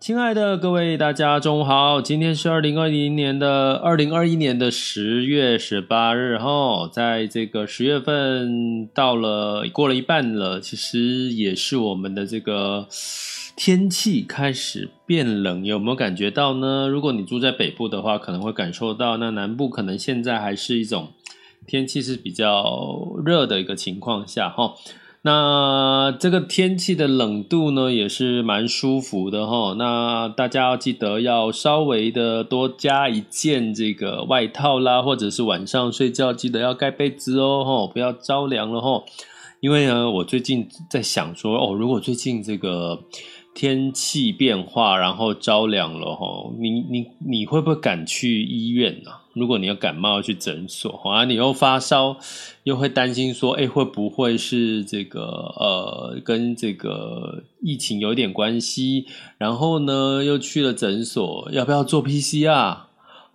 亲爱的各位，大家中午好！今天是二零二零年的二零二一年的十月十八日，哈，在这个十月份到了，过了一半了，其实也是我们的这个天气开始变冷，有没有感觉到呢？如果你住在北部的话，可能会感受到；那南部可能现在还是一种天气是比较热的一个情况下，哈。那这个天气的冷度呢，也是蛮舒服的哈。那大家要记得要稍微的多加一件这个外套啦，或者是晚上睡觉记得要盖被子哦，齁，不要着凉了哈。因为呢，我最近在想说，哦，如果最近这个。天气变化，然后着凉了哈，你你你会不会赶去医院呢？如果你要感冒要去诊所，啊，你又发烧，又会担心说，哎，会不会是这个呃，跟这个疫情有点关系？然后呢，又去了诊所，要不要做 PCR？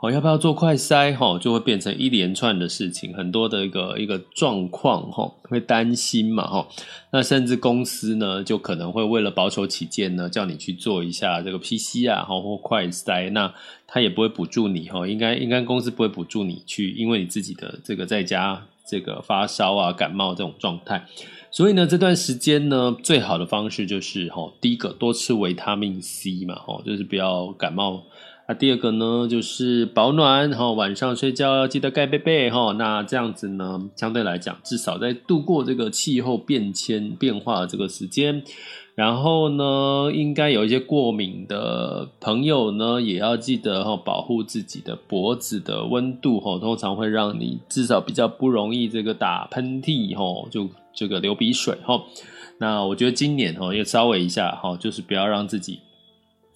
哦，要不要做快筛？哈，就会变成一连串的事情，很多的一个一个状况，哈，会担心嘛，哈。那甚至公司呢，就可能会为了保守起见呢，叫你去做一下这个 PCR，哈，或快筛。那他也不会补助你，哈，应该应该公司不会补助你去，因为你自己的这个在家这个发烧啊、感冒这种状态。所以呢，这段时间呢，最好的方式就是，哈，第一个多吃维他命 C 嘛，哈，就是不要感冒。那第二个呢，就是保暖哈，晚上睡觉要记得盖被被哈。那这样子呢，相对来讲，至少在度过这个气候变迁变化的这个时间，然后呢，应该有一些过敏的朋友呢，也要记得哈，保护自己的脖子的温度哈，通常会让你至少比较不容易这个打喷嚏哈，就这个流鼻水哈。那我觉得今年哈，要稍微一下哈，就是不要让自己。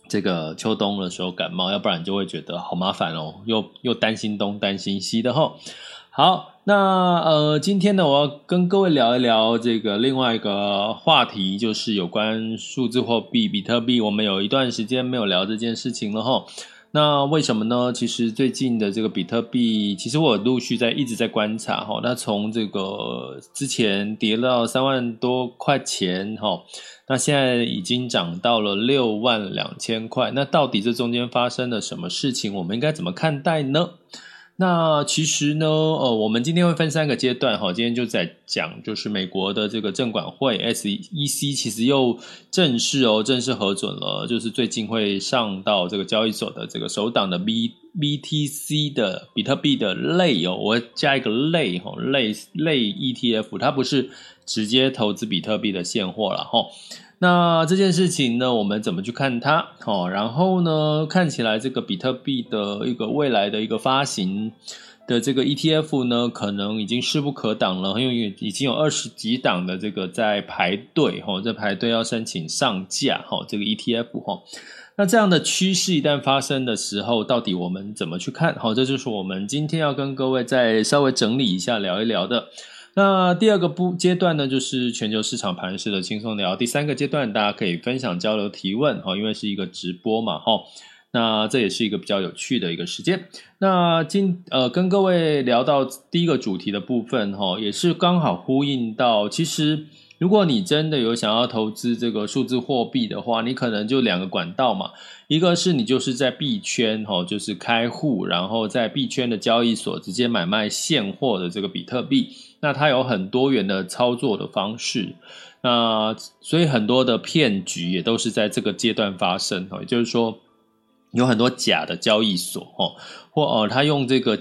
这个秋冬的时候感冒，要不然就会觉得好麻烦哦，又又担心东担心西的吼。好，那呃，今天呢，我要跟各位聊一聊这个另外一个话题，就是有关数字货币比特币。我们有一段时间没有聊这件事情了吼。那为什么呢？其实最近的这个比特币，其实我陆续在一直在观察哈。那从这个之前跌到三万多块钱哈，那现在已经涨到了六万两千块。那到底这中间发生了什么事情？我们应该怎么看待呢？那其实呢，呃，我们今天会分三个阶段哈。今天就在讲，就是美国的这个证管会 SEC 其实又正式哦，正式核准了，就是最近会上到这个交易所的这个首档的 B BTC 的比特币的类哦，我加一个类哈，类类 ETF，它不是直接投资比特币的现货了哈。那这件事情呢，我们怎么去看它？哦，然后呢，看起来这个比特币的一个未来的一个发行的这个 ETF 呢，可能已经势不可挡了，因为已经有二十几档的这个在排队，哈，在排队要申请上架，哈，这个 ETF，哈。那这样的趋势一旦发生的时候，到底我们怎么去看？好，这就是我们今天要跟各位再稍微整理一下，聊一聊的。那第二个步阶段呢，就是全球市场盘势的轻松聊。第三个阶段，大家可以分享、交流、提问，哈，因为是一个直播嘛，哈。那这也是一个比较有趣的一个时间。那今呃，跟各位聊到第一个主题的部分，哈，也是刚好呼应到，其实如果你真的有想要投资这个数字货币的话，你可能就两个管道嘛。一个是你就是在币圈，哈，就是开户，然后在币圈的交易所直接买卖现货的这个比特币。那它有很多元的操作的方式，那所以很多的骗局也都是在这个阶段发生哦，也就是说有很多假的交易所哦，或哦他用这个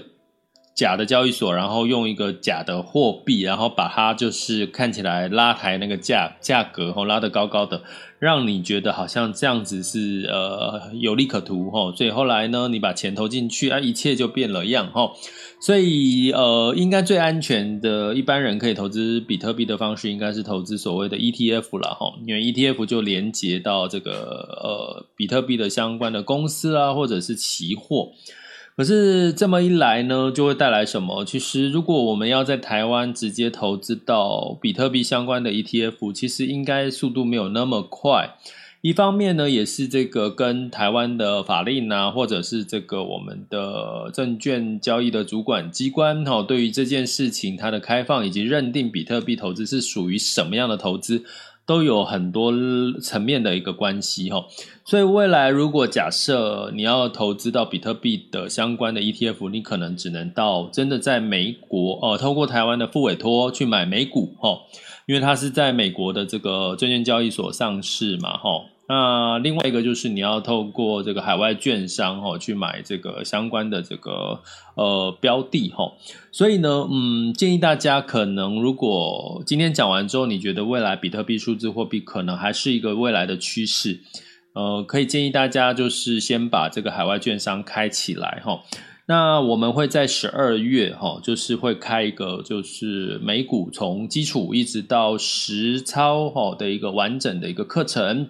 假的交易所，然后用一个假的货币，然后把它就是看起来拉抬那个价价格，吼拉得高高的，让你觉得好像这样子是呃有利可图，吼，所以后来呢，你把钱投进去啊，一切就变了样，吼，所以呃，应该最安全的一般人可以投资比特币的方式，应该是投资所谓的 ETF 了，吼，因为 ETF 就连接到这个呃比特币的相关的公司啊，或者是期货。可是这么一来呢，就会带来什么？其实，如果我们要在台湾直接投资到比特币相关的 ETF，其实应该速度没有那么快。一方面呢，也是这个跟台湾的法令啊，或者是这个我们的证券交易的主管机关，哈，对于这件事情它的开放以及认定比特币投资是属于什么样的投资。都有很多层面的一个关系哈，所以未来如果假设你要投资到比特币的相关的 ETF，你可能只能到真的在美国哦，透过台湾的副委托去买美股哈，因为它是在美国的这个证券交易所上市嘛哈。那另外一个就是你要透过这个海外券商哈去买这个相关的这个呃标的哈，所以呢，嗯，建议大家可能如果今天讲完之后，你觉得未来比特币数字货币可能还是一个未来的趋势，呃，可以建议大家就是先把这个海外券商开起来哈。那我们会在十二月哈，就是会开一个就是美股从基础一直到实操哈的一个完整的一个课程。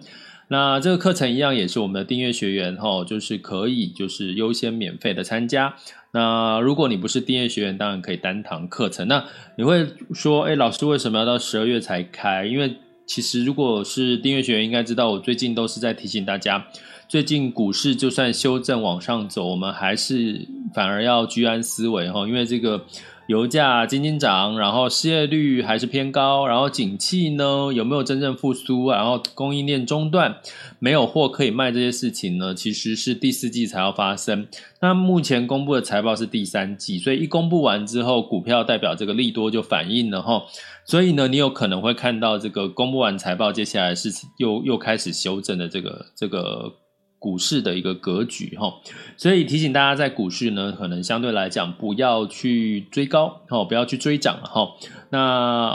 那这个课程一样也是我们的订阅学员哈，就是可以就是优先免费的参加。那如果你不是订阅学员，当然可以单堂课程。那你会说，哎，老师为什么要到十二月才开？因为其实如果是订阅学员，应该知道我最近都是在提醒大家，最近股市就算修正往上走，我们还是反而要居安思危哈，因为这个。油价斤斤涨，然后失业率还是偏高，然后景气呢有没有真正复苏？然后供应链中断，没有货可以卖，这些事情呢其实是第四季才要发生。那目前公布的财报是第三季，所以一公布完之后，股票代表这个利多就反应了哈。所以呢，你有可能会看到这个公布完财报，接下来是又又开始修正的这个这个。股市的一个格局哈，所以提醒大家在股市呢，可能相对来讲不要去追高哈，不要去追涨哈。那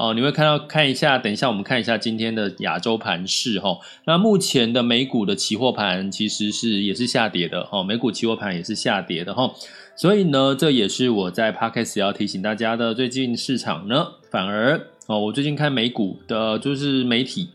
哦，你会看到看一下，等一下我们看一下今天的亚洲盘势哈。那目前的美股的期货盘其实是也是下跌的哈，美股期货盘也是下跌的哈。所以呢，这也是我在 Podcast 要提醒大家的，最近市场呢反而哦，我最近看美股的就是媒体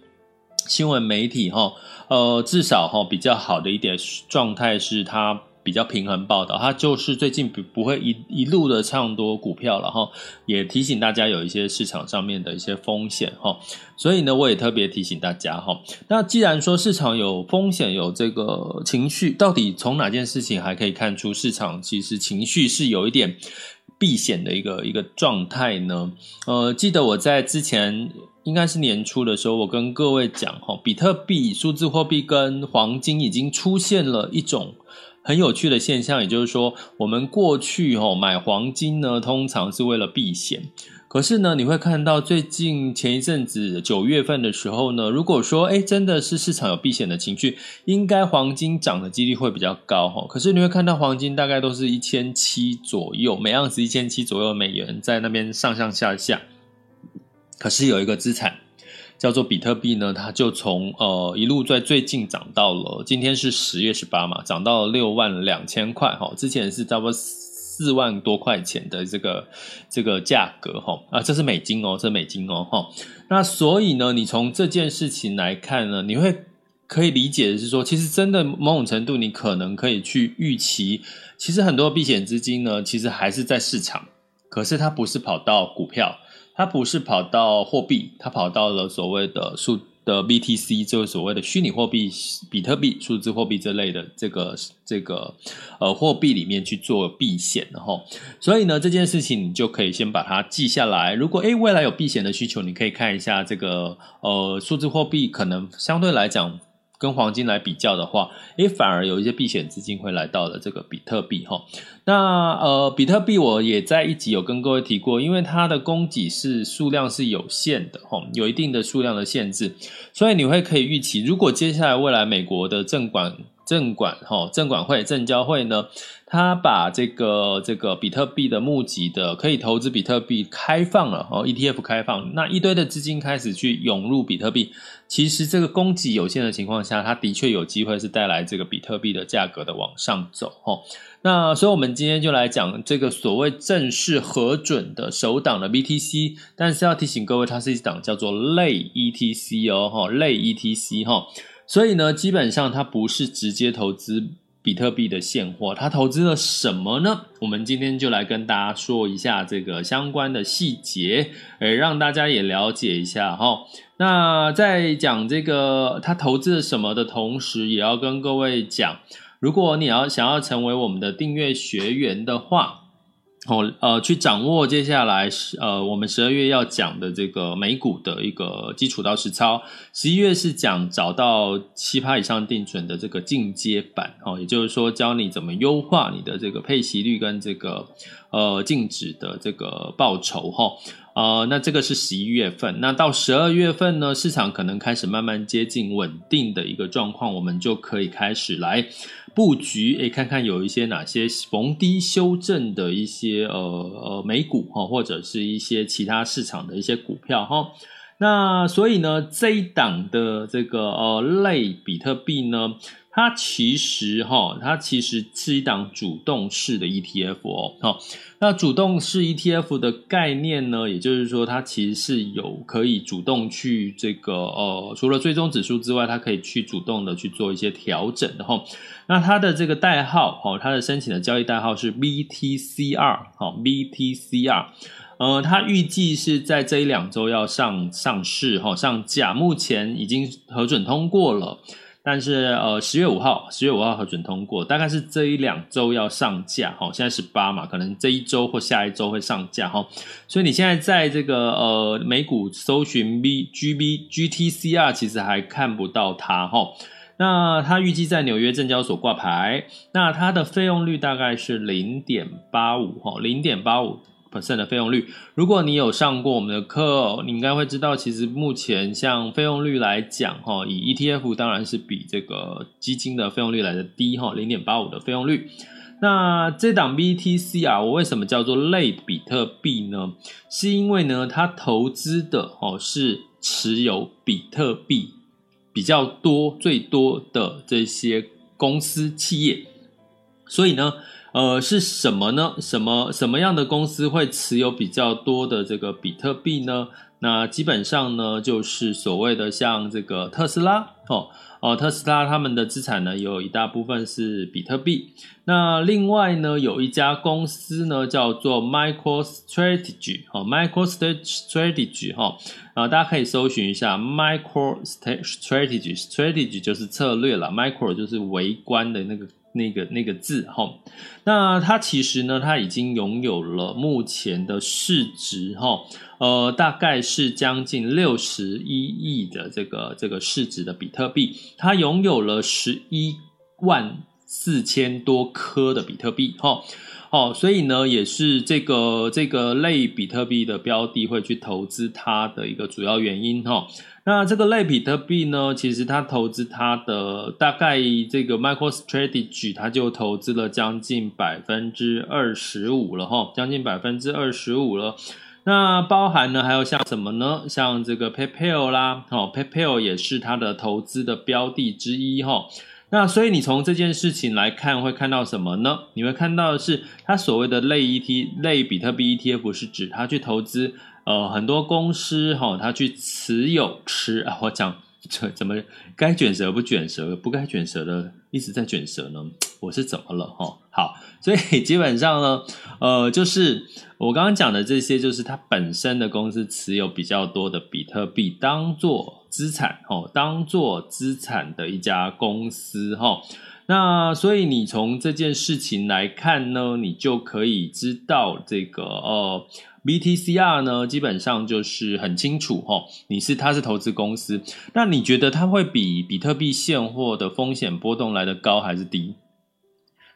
新闻媒体哈。呃，至少哈比较好的一点状态是它比较平衡报道，它就是最近不不会一一路的唱多股票了哈，也提醒大家有一些市场上面的一些风险哈，所以呢，我也特别提醒大家哈，那既然说市场有风险有这个情绪，到底从哪件事情还可以看出市场其实情绪是有一点避险的一个一个状态呢？呃，记得我在之前。应该是年初的时候，我跟各位讲哈，比特币、数字货币跟黄金已经出现了一种很有趣的现象，也就是说，我们过去哈买黄金呢，通常是为了避险。可是呢，你会看到最近前一阵子九月份的时候呢，如果说诶真的是市场有避险的情绪，应该黄金涨的几率会比较高哈。可是你会看到黄金大概都是一千七左右，每盎司一千七左右美元在那边上上下下。可是有一个资产叫做比特币呢，它就从呃一路在最近涨到了，今天是十月十八嘛，涨到了六万两千块哈，之前是差不多四万多块钱的这个这个价格哈啊，这是美金哦，这是美金哦哈。那所以呢，你从这件事情来看呢，你会可以理解的是说，其实真的某种程度，你可能可以去预期，其实很多避险资金呢，其实还是在市场，可是它不是跑到股票。它不是跑到货币，它跑到了所谓的数的 BTC，就是所谓的虚拟货币、比特币、数字货币这类的这个这个呃货币里面去做避险，然后，所以呢，这件事情你就可以先把它记下来。如果诶未来有避险的需求，你可以看一下这个呃数字货币，可能相对来讲。跟黄金来比较的话，诶，反而有一些避险资金会来到了这个比特币哈。那呃，比特币我也在一集有跟各位提过，因为它的供给是数量是有限的哈，有一定的数量的限制，所以你会可以预期，如果接下来未来美国的证管证管哈证管会证交会呢，他把这个这个比特币的募集的可以投资比特币开放了哦，ETF 开放，那一堆的资金开始去涌入比特币。其实这个供给有限的情况下，它的确有机会是带来这个比特币的价格的往上走哦。那所以，我们今天就来讲这个所谓正式核准的首档的 BTC，但是要提醒各位，它是一档叫做类 ETC 哦，哈，类 ETC 哈。所以呢，基本上它不是直接投资。比特币的现货，他投资了什么呢？我们今天就来跟大家说一下这个相关的细节，诶，让大家也了解一下哈。那在讲这个他投资了什么的同时，也要跟各位讲，如果你要想要成为我们的订阅学员的话。哦，呃，去掌握接下来是呃，我们十二月要讲的这个美股的一个基础到实操，十一月是讲找到七趴以上定存的这个进阶版，哦，也就是说教你怎么优化你的这个配息率跟这个呃净值的这个报酬，哈、呃，那这个是十一月份，那到十二月份呢，市场可能开始慢慢接近稳定的一个状况，我们就可以开始来。布局，诶，看看有一些哪些逢低修正的一些呃呃美股哈，或者是一些其他市场的一些股票哈。那所以呢，这一档的这个呃类比特币呢。它其实哈，它其实是一档主动式的 ETF 哦。好，那主动式 ETF 的概念呢，也就是说，它其实是有可以主动去这个呃，除了追踪指数之外，它可以去主动的去做一些调整的哈。那它的这个代号哦，它的申请的交易代号是 BTCR 好，BTCR，呃，它预计是在这一两周要上上市哈，上架，目前已经核准通过了。但是呃，十月五号，十月五号核准通过，大概是这一两周要上架哈。现在十八嘛，可能这一周或下一周会上架哈。所以你现在在这个呃美股搜寻 B G B G T C R，其实还看不到它哈。那它预计在纽约证交所挂牌，那它的费用率大概是零点八五哈，零点八五。Percent 的费用率，如果你有上过我们的课，你应该会知道，其实目前像费用率来讲，哈，以 ETF 当然是比这个基金的费用率来的低，哈，零点八五的费用率。那这档 BTC 啊，我为什么叫做类比特币呢？是因为呢，它投资的哦是持有比特币比较多、最多的这些公司企业，所以呢。呃，是什么呢？什么什么样的公司会持有比较多的这个比特币呢？那基本上呢，就是所谓的像这个特斯拉哦哦，特斯拉他们的资产呢，有一大部分是比特币。那另外呢，有一家公司呢，叫做 MicroStrategy 哦，MicroStrategy 哈啊，大家可以搜寻一下 MicroStrategy，Strategy 就是策略了，Micro 就是微观的那个。那个那个字哈，那它其实呢，它已经拥有了目前的市值哈，呃，大概是将近六十一亿的这个这个市值的比特币，它拥有了十一万四千多颗的比特币哈，哦，所以呢，也是这个这个类比特币的标的会去投资它的一个主要原因哈。那这个类比特币呢，其实它投资它的大概这个 MicroStrategy，它就投资了将近百分之二十五了哈，将近百分之二十五了。那包含呢，还有像什么呢？像这个 PayPal 啦，哦，PayPal 也是它的投资的标的之一哈。那所以你从这件事情来看，会看到什么呢？你会看到的是，它所谓的类 ET 类比特币 ETF 是指它去投资。呃，很多公司哈，他去持有吃啊，我讲这 怎么该卷舌不卷舌，不该卷舌的一直在卷舌呢？我是怎么了哈？好，所以基本上呢，呃，就是我刚刚讲的这些，就是它本身的公司持有比较多的比特币当做资产哦，当做资产的一家公司哈。那所以你从这件事情来看呢，你就可以知道这个呃。BTCR 呢，基本上就是很清楚哈，你是它是投资公司，那你觉得它会比比特币现货的风险波动来得高还是低？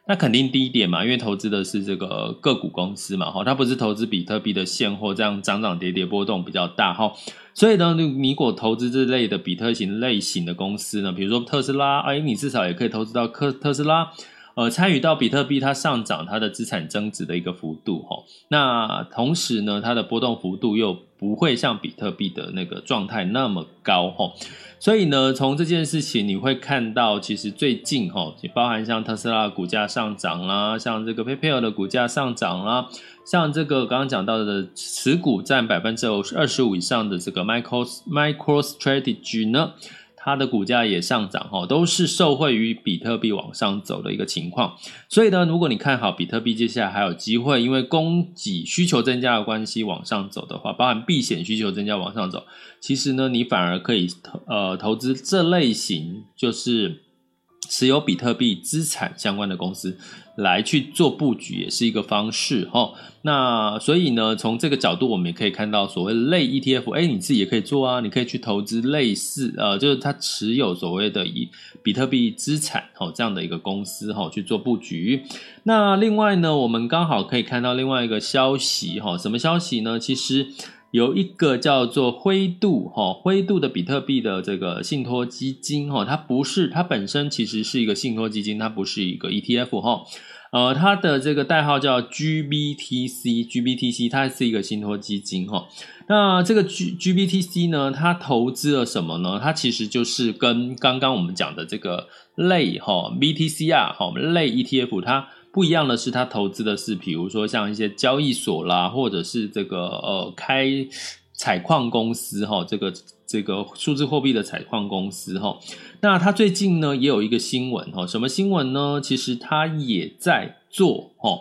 那肯定低一点嘛，因为投资的是这个个股公司嘛，哈，它不是投资比特币的现货，这样涨涨跌跌波动比较大哈。所以呢，你如果投资这类的比特型类型的公司呢，比如说特斯拉，哎，你至少也可以投资到特特斯拉。呃参与到比特币它上涨，它的资产增值的一个幅度哈。那同时呢，它的波动幅度又不会像比特币的那个状态那么高哈。所以呢，从这件事情你会看到，其实最近哈，也包含像特斯拉股价上涨啦，像这个 PayPal 的股价上涨啦。像这个刚刚讲到的持股占百分之二十五以上的这个 Micro MicroStrategy 呢，它的股价也上涨哈，都是受惠于比特币往上走的一个情况。所以呢，如果你看好比特币接下来还有机会，因为供给需求增加的关系往上走的话，包含避险需求增加往上走，其实呢，你反而可以投呃投资这类型就是。持有比特币资产相关的公司来去做布局，也是一个方式哈。那所以呢，从这个角度，我们也可以看到所谓类 ETF，哎，你自己也可以做啊。你可以去投资类似呃，就是它持有所谓的以比特币资产哈这样的一个公司哈去做布局。那另外呢，我们刚好可以看到另外一个消息哈，什么消息呢？其实。有一个叫做灰度哈，灰度的比特币的这个信托基金哈，它不是，它本身其实是一个信托基金，它不是一个 ETF 哈，呃，它的这个代号叫 GBTC，GBTC，它是一个信托基金哈。那这个 G GBTC 呢，它投资了什么呢？它其实就是跟刚刚我们讲的这个类哈 BTC 啊，哈类 ETF 它。不一样的是，他投资的是，比如说像一些交易所啦，或者是这个呃开采矿公司哈，这个这个数字货币的采矿公司哈。那他最近呢也有一个新闻哈，什么新闻呢？其实他也在做哈，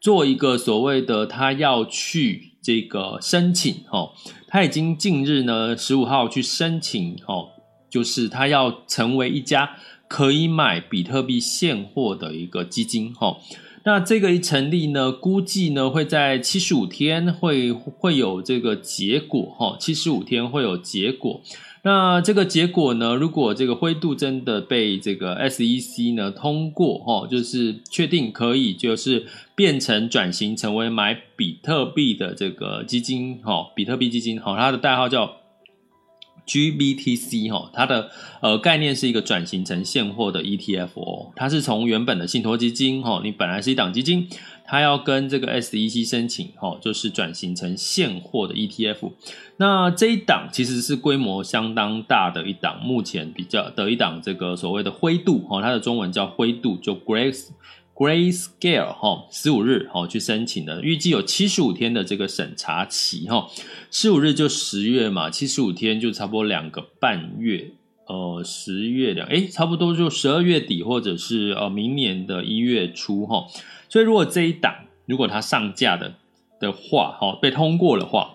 做一个所谓的他要去这个申请哈，他已经近日呢十五号去申请哈，就是他要成为一家。可以买比特币现货的一个基金哈，那这个一成立呢，估计呢会在七十五天会会有这个结果哈，七十五天会有结果。那这个结果呢，如果这个灰度真的被这个 SEC 呢通过哈，就是确定可以就是变成转型成为买比特币的这个基金哈，比特币基金哈，它的代号叫。GBTC 哈，它的呃概念是一个转型成现货的 ETF 哦，它是从原本的信托基金哈，你本来是一档基金，它要跟这个 SEC 申请哈，就是转型成现货的 ETF。那这一档其实是规模相当大的一档，目前比较的一档这个所谓的灰度哈，它的中文叫灰度，就 Grace。Grayscale 哈，十五日哈去申请的，预计有七十五天的这个审查期哈，十五日就十月嘛，七十五天就差不多两个半月，呃，十月两，诶，差不多就十二月底或者是呃明年的一月初哈，所以如果这一档如果它上架的的话哈，被通过的话，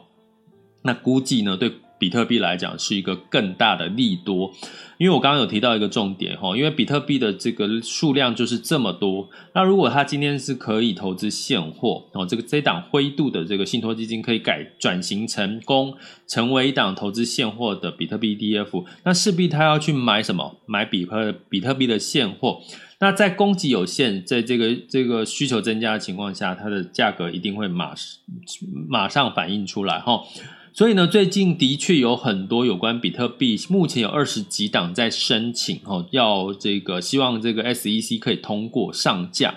那估计呢对。比特币来讲是一个更大的利多，因为我刚刚有提到一个重点哈，因为比特币的这个数量就是这么多，那如果它今天是可以投资现货哦，这个这档灰度的这个信托基金可以改转型成功，成为一档投资现货的比特币 ETF，那势必它要去买什么？买比特比特币的现货，那在供给有限，在这个这个需求增加的情况下，它的价格一定会马马上反映出来哈。所以呢，最近的确有很多有关比特币，目前有二十几档在申请哦，要这个希望这个 SEC 可以通过上架。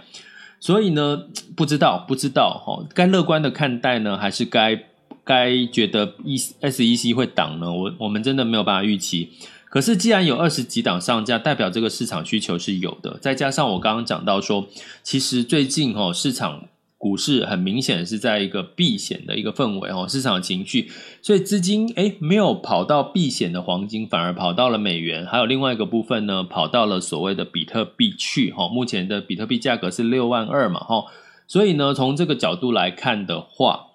所以呢，不知道不知道哈，该乐观的看待呢，还是该该觉得 E SEC 会挡呢？我我们真的没有办法预期。可是既然有二十几档上架，代表这个市场需求是有的。再加上我刚刚讲到说，其实最近哦市场。股市很明显是在一个避险的一个氛围哦，市场情绪，所以资金诶没有跑到避险的黄金，反而跑到了美元，还有另外一个部分呢，跑到了所谓的比特币去哈。目前的比特币价格是六万二嘛哈，所以呢，从这个角度来看的话，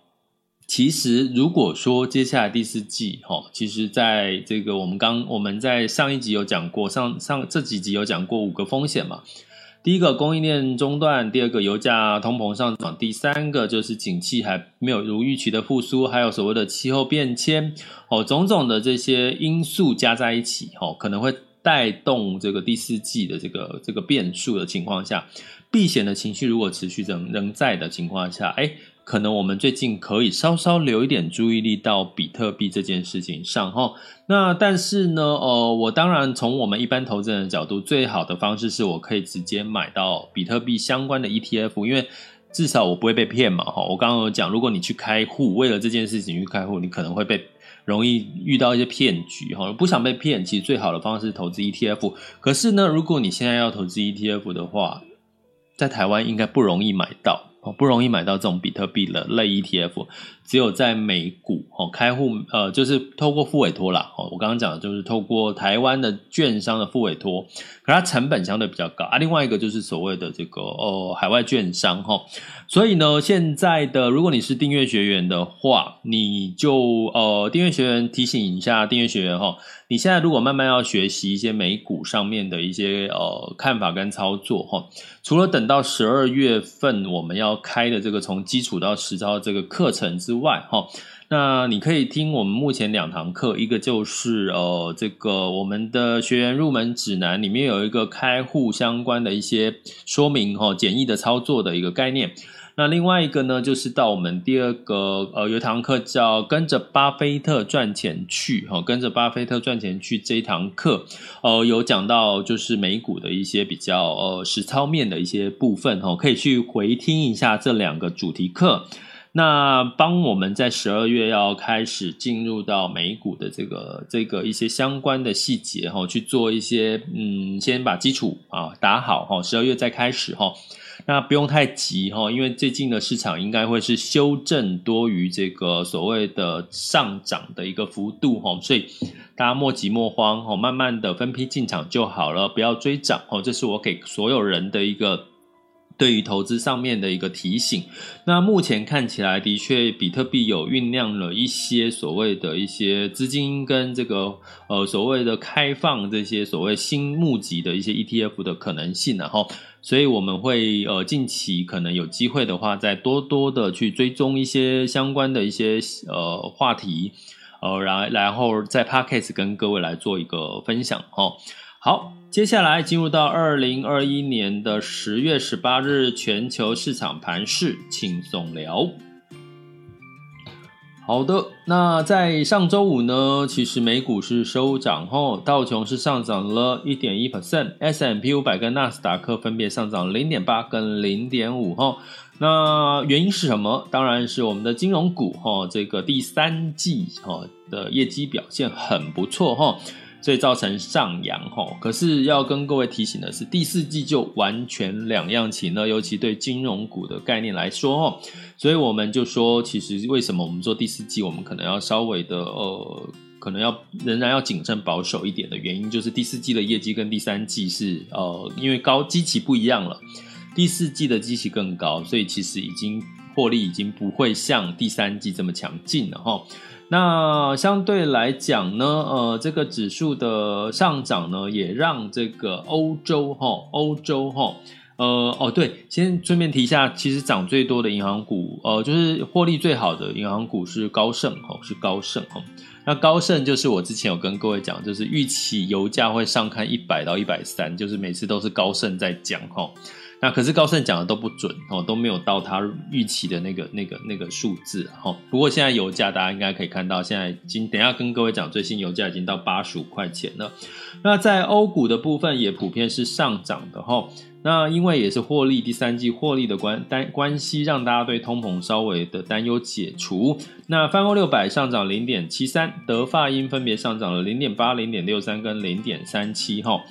其实如果说接下来第四季哈，其实在这个我们刚我们在上一集有讲过，上上这几集有讲过五个风险嘛。第一个供应链中断，第二个油价通膨上涨，第三个就是景气还没有如预期的复苏，还有所谓的气候变迁，哦，种种的这些因素加在一起，哦，可能会带动这个第四季的这个这个变数的情况下，避险的情绪如果持续仍仍在的情况下，哎。可能我们最近可以稍稍留一点注意力到比特币这件事情上哈。那但是呢，呃，我当然从我们一般投资人的角度，最好的方式是我可以直接买到比特币相关的 ETF，因为至少我不会被骗嘛哈。我刚刚有讲，如果你去开户，为了这件事情去开户，你可能会被。容易遇到一些骗局哈，不想被骗，其实最好的方式投资 ETF。可是呢，如果你现在要投资 ETF 的话，在台湾应该不容易买到。哦，不容易买到这种比特币的类 ETF，只有在美股哦开户，呃，就是透过付委托啦。哦，我刚刚讲的就是透过台湾的券商的付委托，可它成本相对比较高啊。另外一个就是所谓的这个哦海外券商哈。所以呢，现在的如果你是订阅学员的话，你就呃订阅学员提醒一下订阅学员哈。你现在如果慢慢要学习一些美股上面的一些呃看法跟操作哈，除了等到十二月份我们要要开的这个从基础到实操这个课程之外哈，那你可以听我们目前两堂课，一个就是呃这个我们的学员入门指南里面有一个开户相关的一些说明哈，简易的操作的一个概念。那另外一个呢，就是到我们第二个呃，有一堂课叫跟着巴菲特赚钱去哈，跟着巴菲特赚钱去这一堂课，呃，有讲到就是美股的一些比较呃实操面的一些部分哈，可以去回听一下这两个主题课。那帮我们在十二月要开始进入到美股的这个这个一些相关的细节哈，去做一些嗯，先把基础啊打好哈，十二月再开始哈。那不用太急哈，因为最近的市场应该会是修正多于这个所谓的上涨的一个幅度哈，所以大家莫急莫慌哈，慢慢的分批进场就好了，不要追涨哦。这是我给所有人的一个对于投资上面的一个提醒。那目前看起来的确，比特币有酝酿了一些所谓的一些资金跟这个呃所谓的开放这些所谓新募集的一些 ETF 的可能性然后。所以我们会呃近期可能有机会的话，再多多的去追踪一些相关的一些呃话题，呃，然然后在 Podcast 跟各位来做一个分享哦。好，接下来进入到二零二一年的十月十八日全球市场盘势轻松聊。好的，那在上周五呢，其实美股是收涨后，道琼是上涨了一点一 percent，S&P 五百跟纳斯达克分别上涨零点八跟零点五哈。那原因是什么？当然是我们的金融股哈，这个第三季哈的业绩表现很不错哈。所以造成上扬哈，可是要跟各位提醒的是，第四季就完全两样情了，尤其对金融股的概念来说哦，所以我们就说，其实为什么我们做第四季我们可能要稍微的呃，可能要仍然要谨慎保守一点的原因，就是第四季的业绩跟第三季是呃，因为高基期不一样了，第四季的基期更高，所以其实已经获利已经不会像第三季这么强劲了哈。那相对来讲呢，呃，这个指数的上涨呢，也让这个欧洲哈，欧洲哈，呃，哦，对，先顺便提一下，其实涨最多的银行股，呃，就是获利最好的银行股是高盛哈，是高盛哈。那高盛就是我之前有跟各位讲，就是预期油价会上看一百到一百三，就是每次都是高盛在讲哈。那可是高盛讲的都不准哦，都没有到他预期的那个、那个、那个数字哈。不过现在油价大家应该可以看到，现在已经等下跟各位讲最新油价已经到八十五块钱了。那在欧股的部分也普遍是上涨的哈。那因为也是获利第三季获利的关单关系，让大家对通膨稍微的担忧解除。那泛欧六百上涨零点七三，德法英分别上涨了零点八、零点六三跟零点三七哈。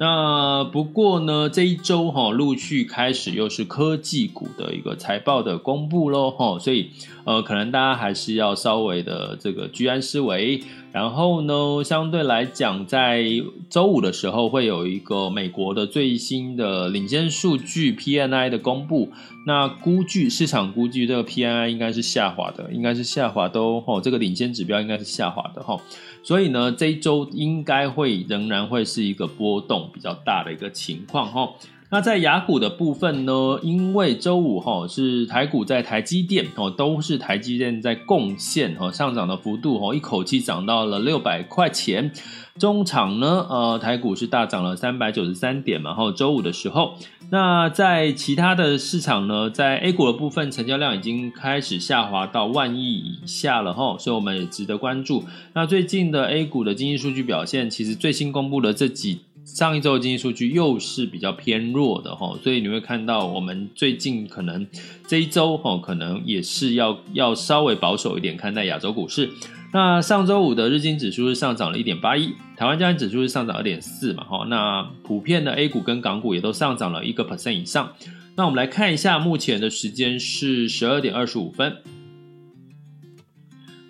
那不过呢，这一周哈，陆续开始又是科技股的一个财报的公布喽哈，所以呃，可能大家还是要稍微的这个居安思危。然后呢，相对来讲，在周五的时候会有一个美国的最新的领先数据 P N I 的公布。那估计市场估计这个 P N I 应该是下滑的，应该是下滑都哦，这个领先指标应该是下滑的哈。所以呢，这一周应该会仍然会是一个波动比较大的一个情况哈。那在雅股的部分呢，因为周五哈是台股在台积电哦，都是台积电在贡献哈上涨的幅度哈，一口气涨到了六百块钱。中场呢，呃，台股是大涨了三百九十三点嘛，然后周五的时候，那在其他的市场呢，在 A 股的部分，成交量已经开始下滑到万亿以下了哈，所以我们也值得关注。那最近的 A 股的经济数据表现，其实最新公布的这几上一周的经济数据又是比较偏弱的哈，所以你会看到我们最近可能这一周哈，可能也是要要稍微保守一点看待亚洲股市。那上周五的日经指数是上涨了一点八一，台湾加权指数是上涨二点四嘛，哈，那普遍的 A 股跟港股也都上涨了一个 percent 以上。那我们来看一下，目前的时间是十二点二十五分。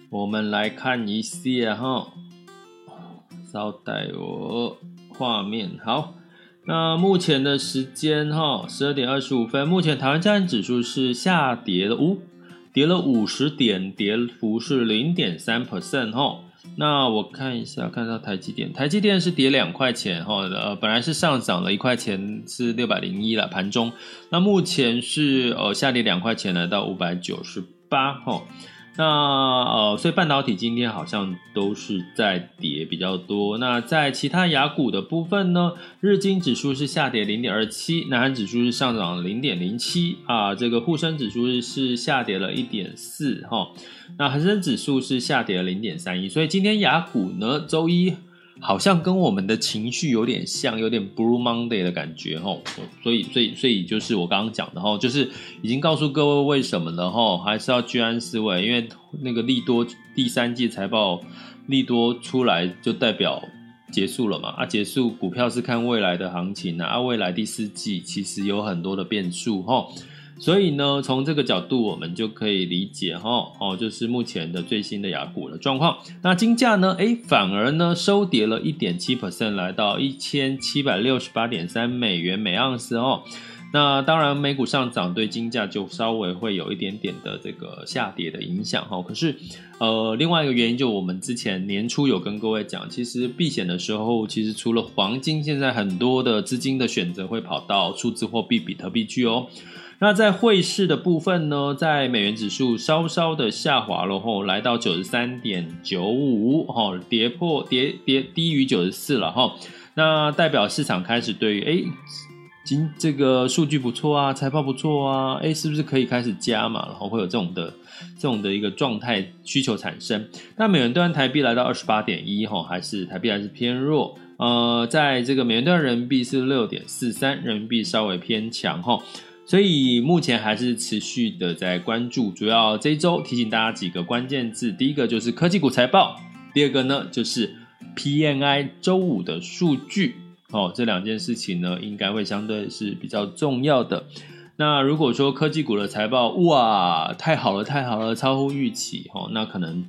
我们来看一下哈，稍待我画面好。那目前的时间哈，十二点二十五分，目前台湾加权指数是下跌了五。跌了五十点，跌幅是零点三 percent 哈。那我看一下，看到台积电，台积电是跌两块钱哈，呃，本来是上涨了一块钱，是六百零一了盘中。那目前是呃下跌两块钱，来到五百九十八哈。那呃，所以半导体今天好像都是在跌比较多。那在其他雅股的部分呢，日经指数是下跌零点二七，南韩指数是上涨零点零七啊，这个沪深指数是下跌了一点四哈，那恒生指数是下跌了零点三一。所以今天雅股呢，周一。好像跟我们的情绪有点像，有点 Blue Monday 的感觉齁，所以，所以，所以就是我刚刚讲的齁，就是已经告诉各位为什么了齁，还是要居安思危，因为那个利多第三季财报利多出来就代表结束了嘛，啊，结束股票是看未来的行情啊，未来第四季其实有很多的变数齁。所以呢，从这个角度，我们就可以理解哈，哦，就是目前的最新的亚股的状况。那金价呢，诶，反而呢收跌了一点七 percent，来到一千七百六十八点三美元每盎司哦。那当然，美股上涨对金价就稍微会有一点点的这个下跌的影响哈。可是，呃，另外一个原因就我们之前年初有跟各位讲，其实避险的时候，其实除了黄金，现在很多的资金的选择会跑到数字货币比特币去哦。那在汇市的部分呢，在美元指数稍稍的下滑了后，来到九十三点九五，哈，跌破跌跌低于九十四了哈。那代表市场开始对于哎，今这个数据不错啊，财报不错啊，哎，是不是可以开始加码？然后会有这种的这种的一个状态需求产生。那美元兑台币来到二十八点一，哈，还是台币还是偏弱。呃，在这个美元兑人民币是六点四三，人民币稍微偏强，哈。所以目前还是持续的在关注，主要这一周提醒大家几个关键字，第一个就是科技股财报，第二个呢就是 P N I 周五的数据，哦，这两件事情呢应该会相对是比较重要的。那如果说科技股的财报哇太好了太好了，超乎预期，哦，那可能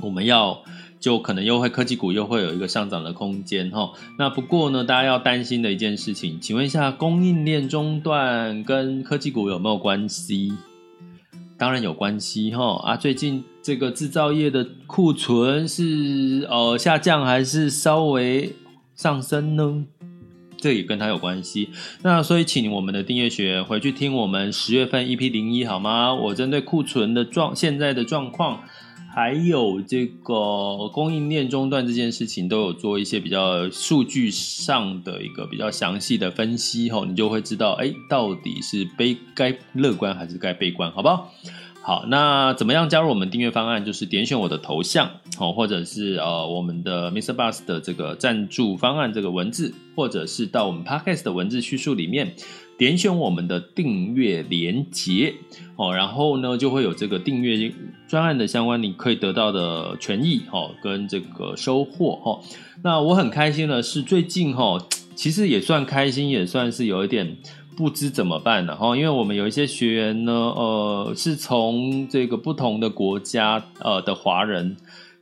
我们要。就可能又会科技股又会有一个上涨的空间哈。那不过呢，大家要担心的一件事情，请问一下，供应链中断跟科技股有没有关系？当然有关系哈。啊，最近这个制造业的库存是呃下降还是稍微上升呢？这也跟它有关系。那所以请我们的订阅学员回去听我们十月份 EP 零一好吗？我针对库存的状现在的状况。还有这个供应链中断这件事情，都有做一些比较数据上的一个比较详细的分析吼，你就会知道，哎，到底是悲该乐观还是该悲观，好不好？好，那怎么样加入我们订阅方案？就是点选我的头像，哦，或者是呃我们的 Mr. Bus 的这个赞助方案这个文字，或者是到我们 Podcast 的文字叙述里面。点选我们的订阅连接哦，然后呢就会有这个订阅专案的相关你可以得到的权益哦，跟这个收获哦。那我很开心的是最近哈，其实也算开心，也算是有一点不知怎么办了哈，因为我们有一些学员呢，呃，是从这个不同的国家呃的华人。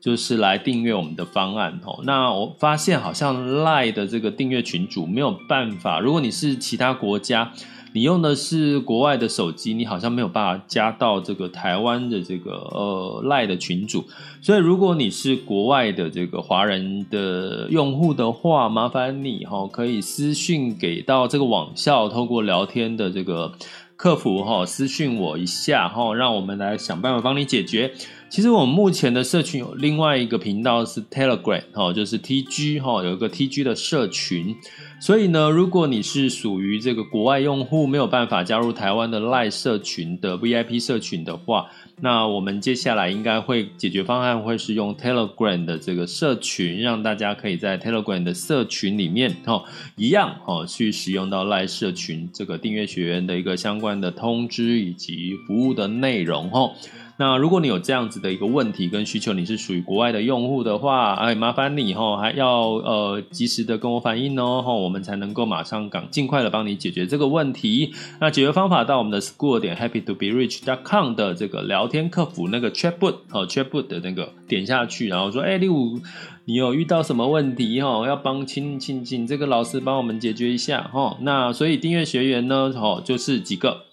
就是来订阅我们的方案哦。那我发现好像 Line 的这个订阅群组没有办法。如果你是其他国家，你用的是国外的手机，你好像没有办法加到这个台湾的这个呃 Line 的群组。所以如果你是国外的这个华人的用户的话，麻烦你哈可以私讯给到这个网校，透过聊天的这个客服哈私讯我一下哈，让我们来想办法帮你解决。其实我们目前的社群有另外一个频道是 Telegram 哈，就是 TG 哈，有一个 TG 的社群。所以呢，如果你是属于这个国外用户，没有办法加入台湾的 LINE 社群的 VIP 社群的话，那我们接下来应该会解决方案会是用 Telegram 的这个社群，让大家可以在 Telegram 的社群里面哈，一样哈，去使用到 LINE 社群这个订阅学员的一个相关的通知以及服务的内容哈。那如果你有这样子的一个问题跟需求，你是属于国外的用户的话，哎，麻烦你哈，还要呃及时的跟我反映哦，哈，我们才能够马上赶尽快的帮你解决这个问题。那解决方法到我们的 school 点 happy to be rich dot com 的这个聊天客服那个 chatbot 哦 chatbot 的那个点下去，然后说，哎，六五，你有遇到什么问题哈？要帮请请请这个老师帮我们解决一下哈。那所以订阅学员呢，哦，就是几个。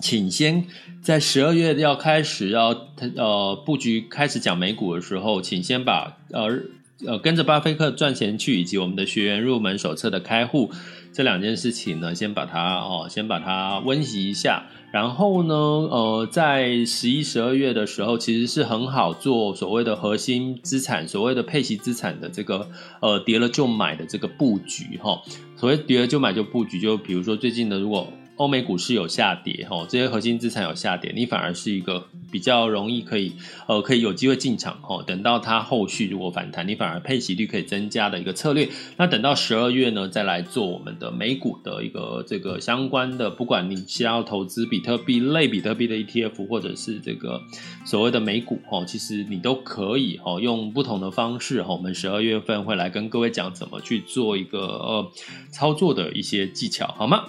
请先在十二月要开始要呃布局开始讲美股的时候，请先把呃呃跟着巴菲特赚钱去以及我们的学员入门手册的开户这两件事情呢，先把它哦先把它温习一下。然后呢呃在十一十二月的时候，其实是很好做所谓的核心资产，所谓的配息资产的这个呃跌了就买的这个布局哈。所谓跌了就买就布局，就比如说最近的如果。欧美股市有下跌，哈，这些核心资产有下跌，你反而是一个比较容易可以，呃，可以有机会进场，哦，等到它后续如果反弹，你反而配息率可以增加的一个策略。那等到十二月呢，再来做我们的美股的一个这个相关的，不管你是要投资比特币类比特币的 ETF，或者是这个所谓的美股，哈，其实你都可以，哈，用不同的方式，哈，我们十二月份会来跟各位讲怎么去做一个呃操作的一些技巧，好吗？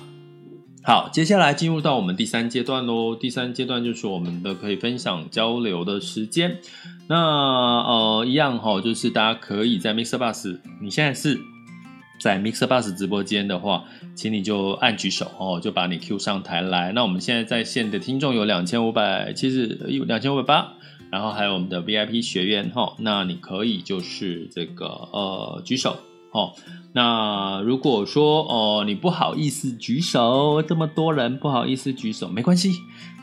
好，接下来进入到我们第三阶段喽。第三阶段就是我们的可以分享交流的时间。那呃，一样哈，就是大家可以在 Mixer Bus，你现在是在 Mixer Bus 直播间的话，请你就按举手哦，就把你 Q 上台来。那我们现在在线的听众有两千五百七十，有两千五百八，然后还有我们的 VIP 学员哈，那你可以就是这个呃举手。哦，那如果说哦，你不好意思举手，这么多人不好意思举手，没关系，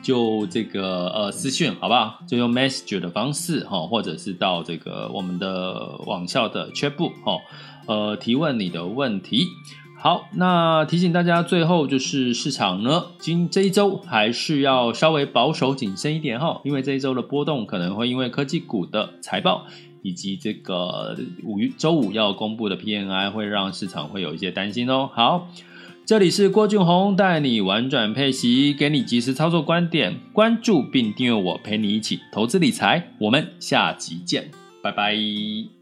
就这个呃私讯好不好？就用 message 的方式哈，或者是到这个我们的网校的 chatbook 哈，呃提问你的问题。好，那提醒大家，最后就是市场呢，今这一周还是要稍微保守谨慎一点哈，因为这一周的波动可能会因为科技股的财报。以及这个五周五要公布的 PNI 会让市场会有一些担心哦。好，这里是郭俊宏带你玩转配息，给你及时操作观点，关注并订阅我，陪你一起投资理财。我们下集见，拜拜。